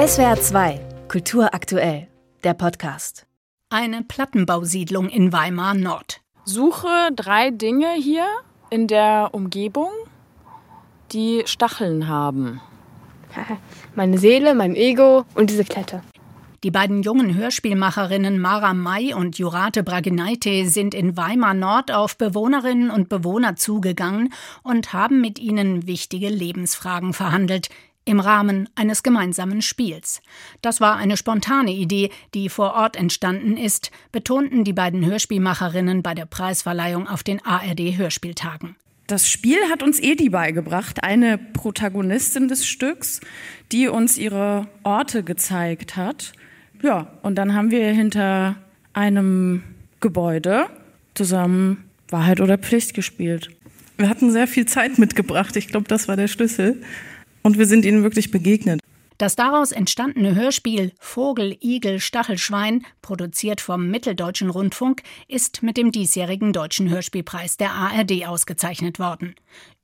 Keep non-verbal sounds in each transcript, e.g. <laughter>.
SWR 2, Kultur aktuell, der Podcast. Eine Plattenbausiedlung in Weimar Nord. Suche drei Dinge hier in der Umgebung, die Stacheln haben. <laughs> Meine Seele, mein Ego und diese Klette. Die beiden jungen Hörspielmacherinnen Mara May und Jurate Bragineite sind in Weimar Nord auf Bewohnerinnen und Bewohner zugegangen und haben mit ihnen wichtige Lebensfragen verhandelt, im Rahmen eines gemeinsamen Spiels. Das war eine spontane Idee, die vor Ort entstanden ist, betonten die beiden Hörspielmacherinnen bei der Preisverleihung auf den ARD Hörspieltagen. Das Spiel hat uns Edi beigebracht, eine Protagonistin des Stücks, die uns ihre Orte gezeigt hat. Ja, und dann haben wir hinter einem Gebäude zusammen Wahrheit oder Pflicht gespielt. Wir hatten sehr viel Zeit mitgebracht. Ich glaube, das war der Schlüssel. Und wir sind ihnen wirklich begegnet. Das daraus entstandene Hörspiel Vogel, Igel, Stachelschwein, produziert vom Mitteldeutschen Rundfunk, ist mit dem diesjährigen Deutschen Hörspielpreis der ARD ausgezeichnet worden.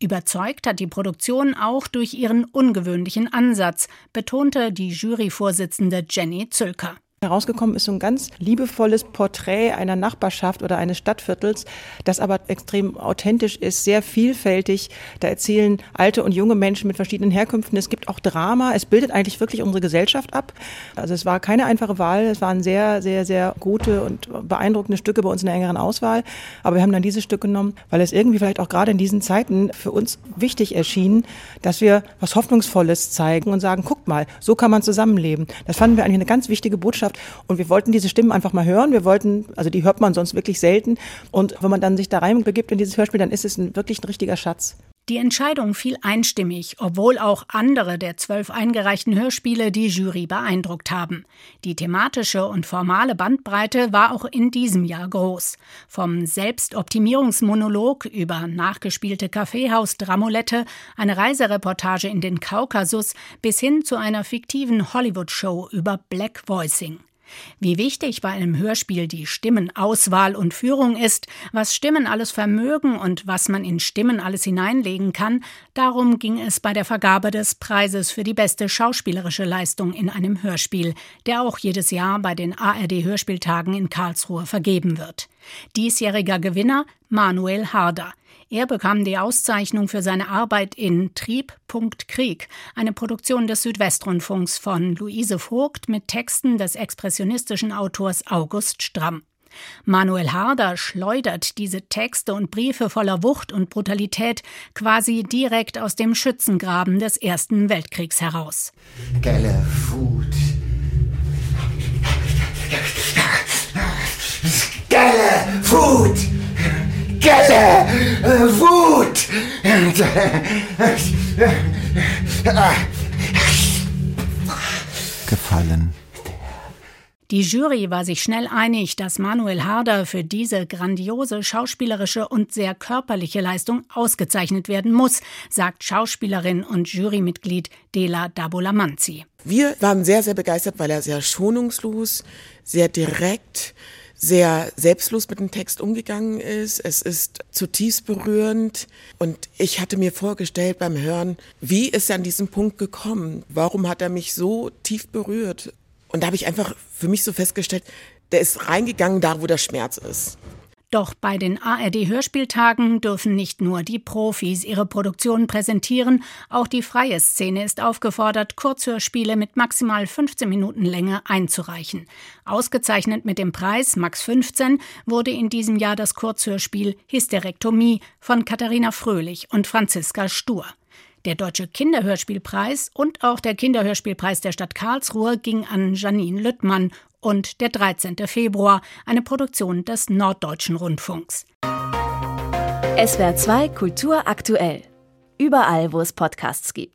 Überzeugt hat die Produktion auch durch ihren ungewöhnlichen Ansatz, betonte die Juryvorsitzende Jenny Zülker. Herausgekommen ist so ein ganz liebevolles Porträt einer Nachbarschaft oder eines Stadtviertels, das aber extrem authentisch ist, sehr vielfältig. Da erzählen alte und junge Menschen mit verschiedenen Herkünften. Es gibt auch Drama. Es bildet eigentlich wirklich unsere Gesellschaft ab. Also es war keine einfache Wahl. Es waren sehr, sehr, sehr gute und beeindruckende Stücke bei uns in der engeren Auswahl. Aber wir haben dann dieses Stück genommen, weil es irgendwie vielleicht auch gerade in diesen Zeiten für uns wichtig erschien, dass wir was Hoffnungsvolles zeigen und sagen, guckt mal, so kann man zusammenleben. Das fanden wir eigentlich eine ganz wichtige Botschaft Botschaft. Und wir wollten diese Stimmen einfach mal hören. Wir wollten, also die hört man sonst wirklich selten. Und wenn man dann sich da reinbegibt in dieses Hörspiel, dann ist es ein, wirklich ein richtiger Schatz. Die Entscheidung fiel einstimmig, obwohl auch andere der zwölf eingereichten Hörspiele die Jury beeindruckt haben. Die thematische und formale Bandbreite war auch in diesem Jahr groß. Vom Selbstoptimierungsmonolog über nachgespielte Kaffeehaus-Dramolette, eine Reisereportage in den Kaukasus bis hin zu einer fiktiven Hollywood-Show über Black Voicing. Wie wichtig bei einem Hörspiel die Stimmenauswahl und Führung ist, was Stimmen alles vermögen und was man in Stimmen alles hineinlegen kann, darum ging es bei der Vergabe des Preises für die beste schauspielerische Leistung in einem Hörspiel, der auch jedes Jahr bei den ARD Hörspieltagen in Karlsruhe vergeben wird. Diesjähriger Gewinner Manuel Harder. Er bekam die Auszeichnung für seine Arbeit in Trieb.Krieg, eine Produktion des Südwestrundfunks von Luise Vogt mit Texten des expressionistischen Autors August Stramm. Manuel Harder schleudert diese Texte und Briefe voller Wucht und Brutalität quasi direkt aus dem Schützengraben des Ersten Weltkriegs heraus. Geile Wut. Geile Wut. Gelle, Wut. Gefallen. Die Jury war sich schnell einig, dass Manuel Harder für diese grandiose schauspielerische und sehr körperliche Leistung ausgezeichnet werden muss, sagt Schauspielerin und Jurymitglied Dela Dabolamanzi. Wir waren sehr, sehr begeistert, weil er sehr schonungslos, sehr direkt, sehr selbstlos mit dem Text umgegangen ist. Es ist zutiefst berührend. Und ich hatte mir vorgestellt beim Hören, wie ist er an diesen Punkt gekommen? Warum hat er mich so tief berührt? Und da habe ich einfach für mich so festgestellt, der ist reingegangen da, wo der Schmerz ist. Doch bei den ARD-Hörspieltagen dürfen nicht nur die Profis ihre Produktionen präsentieren, auch die freie Szene ist aufgefordert, Kurzhörspiele mit maximal 15 Minuten Länge einzureichen. Ausgezeichnet mit dem Preis Max 15 wurde in diesem Jahr das Kurzhörspiel Hysterektomie von Katharina Fröhlich und Franziska Stur. Der Deutsche Kinderhörspielpreis und auch der Kinderhörspielpreis der Stadt Karlsruhe ging an Janine Lüttmann und der 13. Februar, eine Produktion des Norddeutschen Rundfunks. SWR 2 Kultur aktuell. Überall, wo es Podcasts gibt.